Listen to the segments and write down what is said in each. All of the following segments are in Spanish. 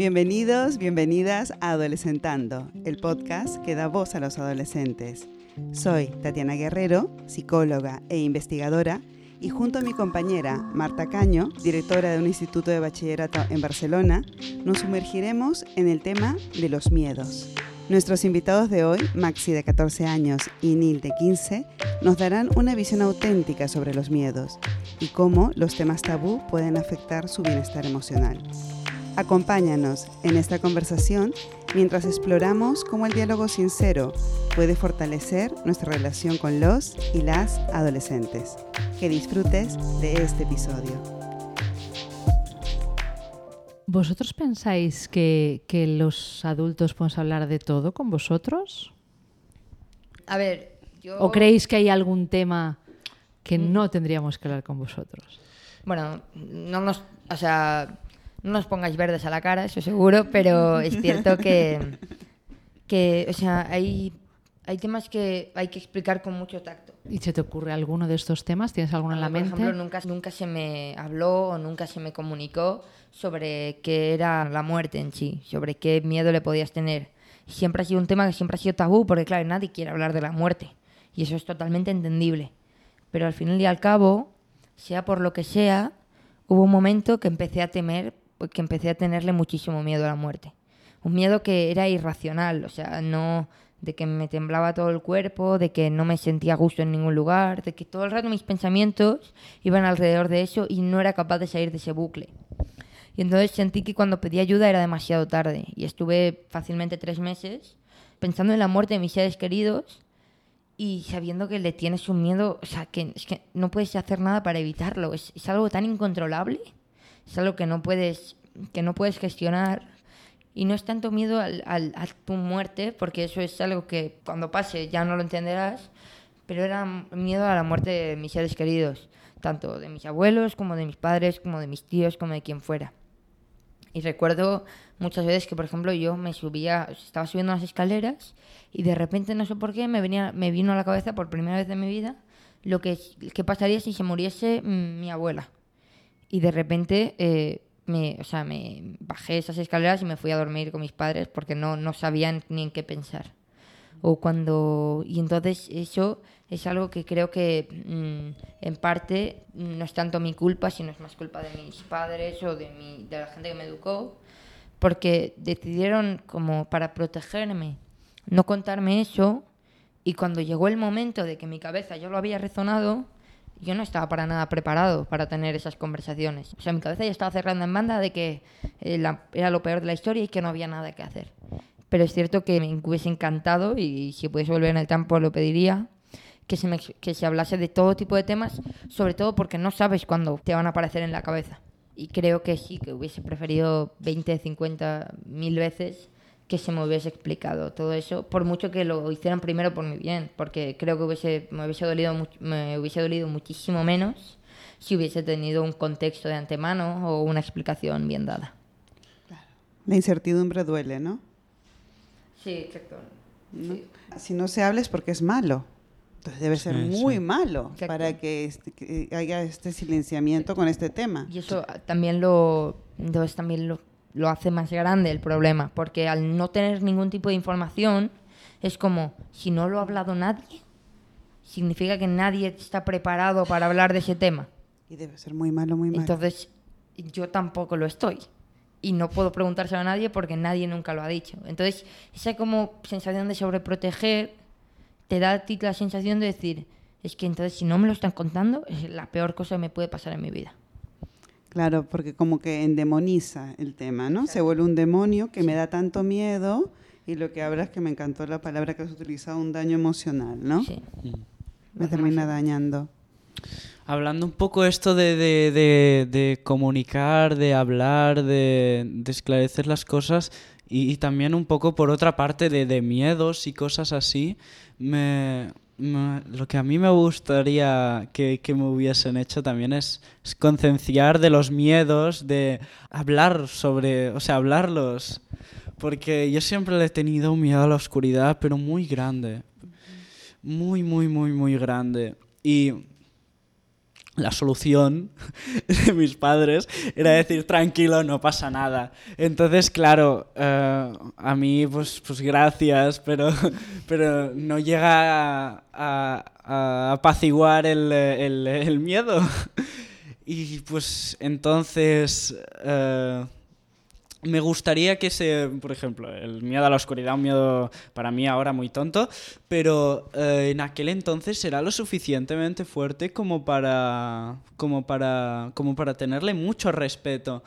Bienvenidos, bienvenidas a Adolescentando, el podcast que da voz a los adolescentes. Soy Tatiana Guerrero, psicóloga e investigadora, y junto a mi compañera Marta Caño, directora de un instituto de bachillerato en Barcelona, nos sumergiremos en el tema de los miedos. Nuestros invitados de hoy, Maxi de 14 años y Neil de 15, nos darán una visión auténtica sobre los miedos y cómo los temas tabú pueden afectar su bienestar emocional. Acompáñanos en esta conversación mientras exploramos cómo el diálogo sincero puede fortalecer nuestra relación con los y las adolescentes. Que disfrutes de este episodio. ¿Vosotros pensáis que, que, los adultos podemos hablar de todo con vosotros? A ver, yo... ¿O creéis que hay algún tema que mm. no tendríamos que hablar con vosotros? Bueno, no nos... O sea, no nos pongáis verdes a la cara, eso seguro, pero es cierto que... que o sea, hay, hay temas que hay que explicar con mucho tacto. ¿Y se te ocurre alguno de estos temas? ¿Tienes alguno en la mente? Por ejemplo, nunca, nunca se me habló o nunca se me comunicó sobre qué era la muerte en sí, sobre qué miedo le podías tener. Siempre ha sido un tema que siempre ha sido tabú, porque claro, nadie quiere hablar de la muerte. Y eso es totalmente entendible. Pero al final y al cabo, sea por lo que sea, hubo un momento que empecé a temer, que empecé a tenerle muchísimo miedo a la muerte. Un miedo que era irracional, o sea, no de que me temblaba todo el cuerpo, de que no me sentía a gusto en ningún lugar, de que todo el rato mis pensamientos iban alrededor de eso y no era capaz de salir de ese bucle. Y entonces sentí que cuando pedí ayuda era demasiado tarde y estuve fácilmente tres meses pensando en la muerte de mis seres queridos y sabiendo que le tienes un miedo, o sea, que, no puedes hacer nada para evitarlo, es algo tan incontrolable, es algo que no puedes, que no puedes gestionar y no es tanto miedo al, al, a tu muerte, porque eso es algo que cuando pase ya no lo entenderás, pero era miedo a la muerte de mis seres queridos, tanto de mis abuelos como de mis padres, como de mis tíos, como de quien fuera. Y recuerdo muchas veces que, por ejemplo, yo me subía, estaba subiendo unas escaleras y de repente, no sé por qué, me, venía, me vino a la cabeza por primera vez en mi vida lo que, que pasaría si se muriese mi abuela. Y de repente eh, me, o sea, me bajé esas escaleras y me fui a dormir con mis padres porque no, no sabían ni en qué pensar. O cuando, y entonces eso es algo que creo que mm, en parte no es tanto mi culpa, sino es más culpa de mis padres o de, mi, de la gente que me educó, porque decidieron como para protegerme no contarme eso y cuando llegó el momento de que mi cabeza yo lo había rezonado, yo no estaba para nada preparado para tener esas conversaciones. O sea, mi cabeza ya estaba cerrando en banda de que eh, era lo peor de la historia y que no había nada que hacer. Pero es cierto que me hubiese encantado y si pudiese volver en el tiempo lo pediría que se, que se hablase de todo tipo de temas, sobre todo porque no sabes cuándo te van a aparecer en la cabeza. Y creo que sí, que hubiese preferido 20, 50 mil veces que se me hubiese explicado todo eso, por mucho que lo hicieran primero por mi bien, porque creo que hubiese, me, hubiese dolido, me hubiese dolido muchísimo menos si hubiese tenido un contexto de antemano o una explicación bien dada. La incertidumbre duele, ¿no? Sí, exacto. Si no se habla es porque es malo. Entonces debe ser muy malo para este, que, haya este silenciamiento con este tema. Y eso también lo, entonces también lo lo hace más grande el problema, porque al no tener ningún tipo de información, es como, si no lo ha hablado nadie, significa que nadie está preparado para hablar de ese tema. Y debe ser muy malo, muy malo. Entonces, yo tampoco lo estoy. Y no puedo preguntárselo a nadie porque nadie nunca lo ha dicho. Entonces, esa como sensación de sobreproteger te da a ti la sensación de decir, es que entonces si no me lo están contando, es la peor cosa que me puede pasar en mi vida. Claro, porque como que endemoniza el tema, ¿no? Se vuelve un demonio que me da tanto miedo y lo que hablas que me encantó la palabra que has utilizado, un daño emocional, ¿no? Sí. Mm. Me termina dañando. Hablando un poco esto de, de, comunicar, de hablar, de, esclarecer las cosas y, y, también un poco por otra parte de, miedos y cosas así, me, lo que a mí me gustaría que, me hubiesen hecho también es, concienciar de los miedos, de hablar sobre, o sea, hablarlos. Porque yo siempre le he tenido un miedo a la oscuridad, pero muy grande. Muy, muy, muy, muy grande. Y la solución de mis padres era decir tranquilo, no pasa nada. Entonces, claro, eh, a mí pues, pues gracias, pero, pero no llega a, a apaciguar el, el, miedo. Y pues entonces... Eh, me gustaría que se, por ejemplo, el miedo a la oscuridad, un miedo para mí ahora muy tonto, pero eh, en aquel entonces era lo suficientemente fuerte como para, como para, como para tenerle mucho respeto.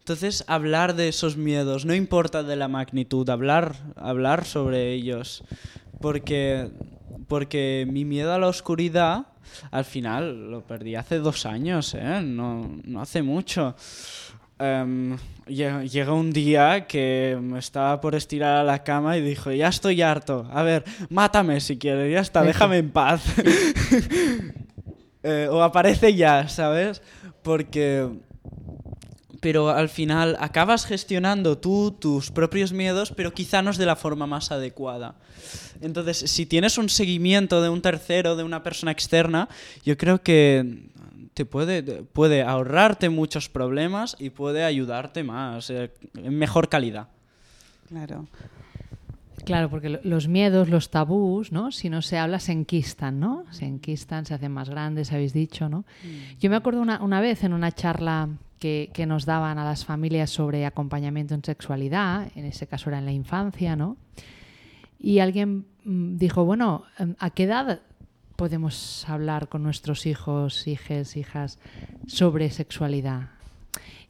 Entonces, hablar de esos miedos, no importa de la magnitud, hablar, hablar sobre ellos, porque, porque mi miedo a la oscuridad, al final, lo perdí hace dos años, ¿eh? no, no hace mucho. Um, llega un día que estaba por estirar a la cama y dijo, ya estoy harto, a ver, mátame si quieres, ya está, déjame en paz. eh, o aparece ya, ¿sabes? Porque... Pero al final acabas gestionando tú tus propios miedos, pero quizá no es de la forma más adecuada. Entonces, si tienes un seguimiento de un tercero, de una persona externa, yo creo que te puede, puede ahorrarte muchos problemas y puede ayudarte más, eh, en mejor calidad. Claro. Claro, porque los miedos, los tabús, ¿no? Si no se habla, se enquistan, ¿no? Se enquistan, se hacen más grandes, habéis dicho, ¿no? Mm. Yo me acuerdo una, una, vez en una charla que, que, nos daban a las familias sobre acompañamiento en sexualidad, en ese caso era en la infancia, ¿no? Y alguien mm, dijo, bueno, ¿a qué edad podemos hablar con nuestros hijos, hijas, hijas sobre sexualidad?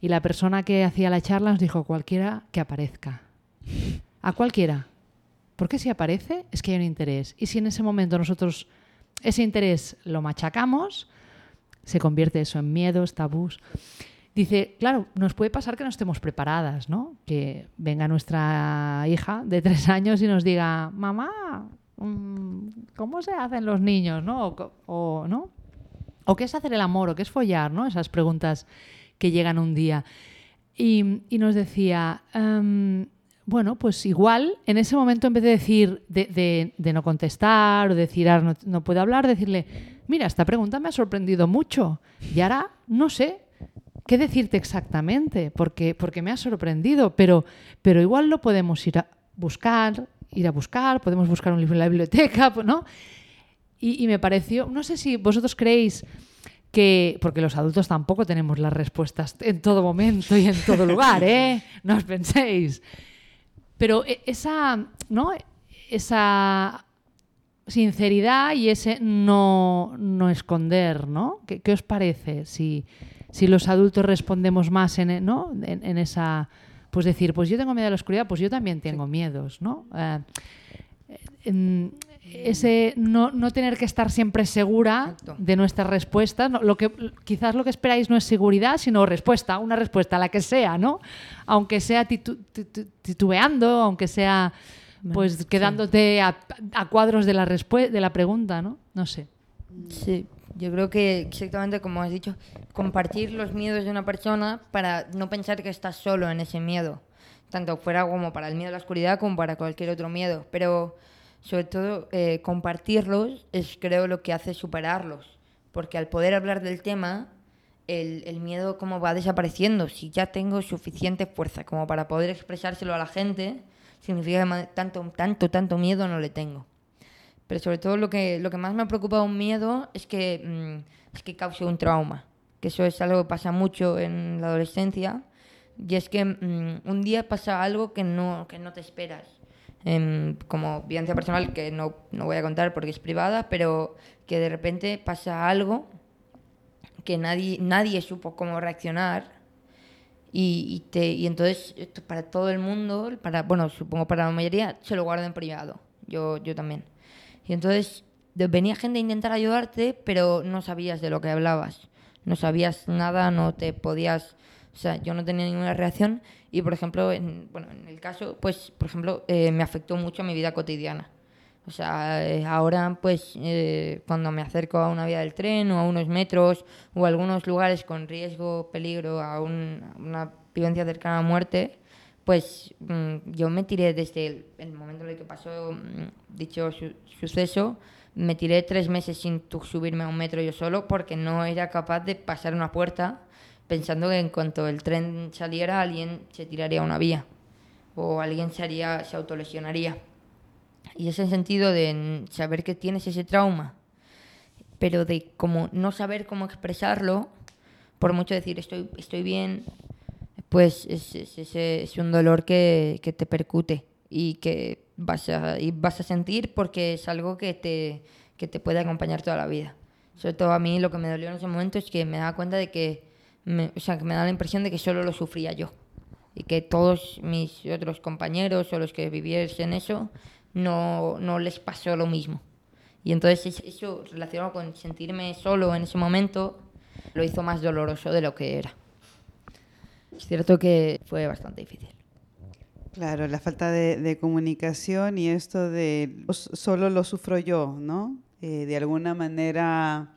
Y la persona que hacía la charla nos dijo, cualquiera que aparezca. A cualquiera. Porque si aparece es que hay un interés. Y si en ese momento nosotros ese interés lo machacamos, se convierte eso en miedos, tabús. Dice, claro, nos puede pasar que no estemos preparadas, ¿no? Que venga nuestra hija de tres años y nos diga, mamá, ¿cómo se hacen los niños, no? O, ¿no? ¿O qué es hacer el amor? ¿O qué es follar? ¿no? Esas preguntas que llegan un día. Y, nos decía, em, bueno, pues igual en ese momento en vez de decir, de, no contestar o decir, ah, no, puedo hablar, decirle, mira, esta pregunta me ha sorprendido mucho y ahora no sé qué decirte exactamente porque, porque me ha sorprendido, pero, pero igual lo podemos ir a buscar, ir a buscar, podemos buscar un libro en la biblioteca, ¿no? Y, me pareció, no sé si vosotros creéis que, porque los adultos tampoco tenemos las respuestas en todo momento y en todo lugar, ¿eh? No os penséis. Pero e, esa, ¿no? Esa sinceridad y ese no, no esconder, ¿no? ¿Qué, ¿Qué, os parece si, si los adultos respondemos más en, ¿no? en esa pues decir, pues yo tengo miedo a la oscuridad, pues yo también tengo miedos, ¿no? Eh, ese no, no, tener que estar siempre segura de nuestras respuestas. lo que, quizás lo que esperáis no es seguridad, sino respuesta, una respuesta, la que sea, ¿no? Aunque sea titubeando, aunque sea pues quedándote a, cuadros de la, de la pregunta, ¿no? No sé. Sí, yo creo que exactamente como has dicho, compartir los miedos de una persona para no pensar que estás solo en ese miedo, tanto fuera como para el miedo a la oscuridad como para cualquier otro miedo, pero sobre todo eh, compartirlos es creo lo que hace superarlos, porque al poder hablar del tema, el, el miedo como va desapareciendo, si ya tengo suficiente fuerza como para poder expresárselo a la gente, significa que tanto, tanto, tanto miedo no le tengo. Pero sobre todo lo que, lo que más me ha preocupado un miedo es que, mm, es que cause un trauma. Que eso es algo que pasa mucho en la adolescencia. Y es que mm, un día pasa algo que no, que no te esperas. Em, como vivencia personal que no, no voy a contar porque es privada, pero que de repente pasa algo que nadie, nadie supo cómo reaccionar y, y, te, y entonces para todo el mundo, para, bueno, supongo para la mayoría, se lo guardan en privado. Yo, yo también. Y entonces venía gente a intentar ayudarte, pero no sabías de lo que hablabas. No sabías nada, no te podías... O sea, yo no tenía ninguna reacción y, por ejemplo, en, bueno, en el caso, pues, por ejemplo, eh, me afectó mucho a mi vida cotidiana. O sea, eh, ahora, pues, eh, cuando me acerco a una vía del tren o a unos metros o a algunos lugares con riesgo, peligro, a, un, a una vivencia cercana a muerte, pues mm, yo me tiré desde el, el momento el que pasó mm, dicho su- suceso, me tiré tres meses sin subirme a un metro yo solo porque no era capaz de pasar una puerta pensando que en cuanto el tren saliera alguien se tiraría a una vía o alguien se, haría, se autolesionaría. Y ese sentido de saber que tienes ese trauma, pero de como no saber cómo expresarlo, por mucho decir estoy, estoy bien, pues es, es, es- es un dolor que, que te percute y que vas a, y vas a sentir porque es algo que te, que te puede acompañar toda la vida. Sobre todo a mí lo que me dolió en ese momento es que me daba cuenta de que, me, o sea, que me da la impresión de que solo lo sufría yo y que todos mis otros compañeros o los que viviesen eso no, no les pasó lo mismo. Y entonces es- eso relacionado con sentirme solo en ese momento lo hizo más doloroso de lo que era. Es cierto que fue bastante difícil. Claro, la falta de, de comunicación y esto de "Os- solo lo sufro yo, ¿no? Eh, de alguna manera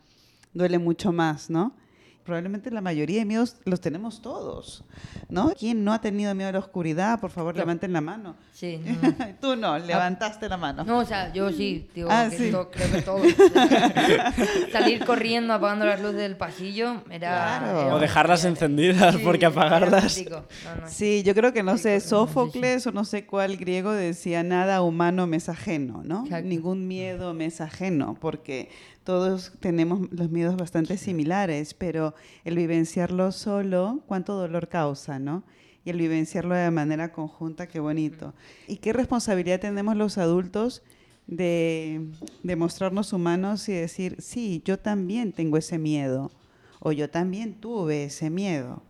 duele mucho más, ¿no? Probablemente la mayoría de miedos los tenemos todos, ¿no? ¿Quién no ha tenido miedo a la oscuridad? Por favor, Yo. levanten la mano. Sí, no. Tú no, levantaste la mano. No, o sea, yo sí, digo, Ah, que sí. to- creo que todos. Salir corriendo apagando las luces del pasillo era... Claro. era O dejarlas encendidas, Sí, porque apagarlas... No, no, Sí, yo creo que no sé, sí. Sófocles o no sé cuál griego decía nada humano me es ajeno, ¿no? Exacto. Ningún miedo me es ajeno, porque todos tenemos los miedos bastante similares, pero el vivenciarlo solo, cuánto dolor causa, ¿no? Y el vivenciarlo de manera conjunta, qué bonito. ¿Y qué responsabilidad tenemos los adultos de, de mostrarnos humanos y decir, sí, yo también tengo ese miedo, o yo también tuve ese miedo?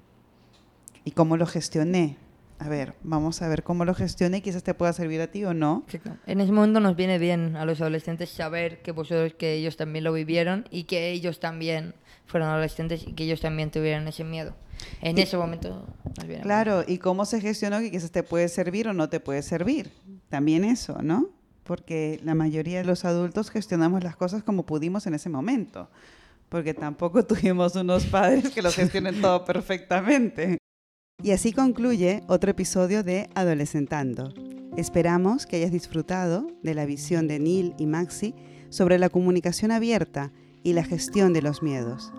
y cómo lo gestioné. A ver, vamos a ver cómo lo gestioné y quizás te pueda servir a ti o no. Exacto. En ese momento nos viene bien a los adolescentes saber que vosotros, que ellos también lo vivieron y que ellos también fueron adolescentes y que ellos también tuvieron ese miedo. En Y- ese momento nos viene Claro, y cómo se gestionó que quizás te puede servir o no te puede servir. También eso, ¿no? Porque la mayoría de los adultos gestionamos las cosas como pudimos en ese momento. Porque tampoco tuvimos unos padres que lo gestionen todo perfectamente. Y así concluye otro episodio de Adolescentando. Esperamos que hayas disfrutado de la visión de Neil y Maxi sobre la comunicación abierta y la gestión de los miedos.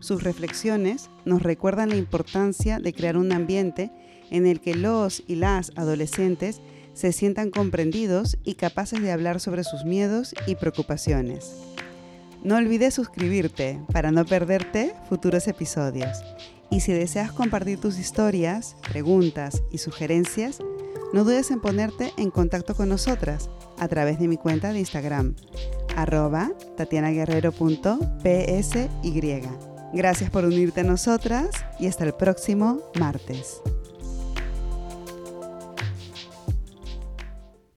Sus reflexiones nos recuerdan la importancia de crear un ambiente en el que los y las adolescentes se sientan comprendidos y capaces de hablar sobre sus miedos y preocupaciones. No olvides suscribirte para no perderte futuros episodios. Y si deseas compartir tus historias, preguntas y sugerencias, no dudes en ponerte en contacto con nosotras a través de mi cuenta de Instagram, arroba tatianaguerrero.psy. Gracias por unirte a nosotras y hasta el próximo martes.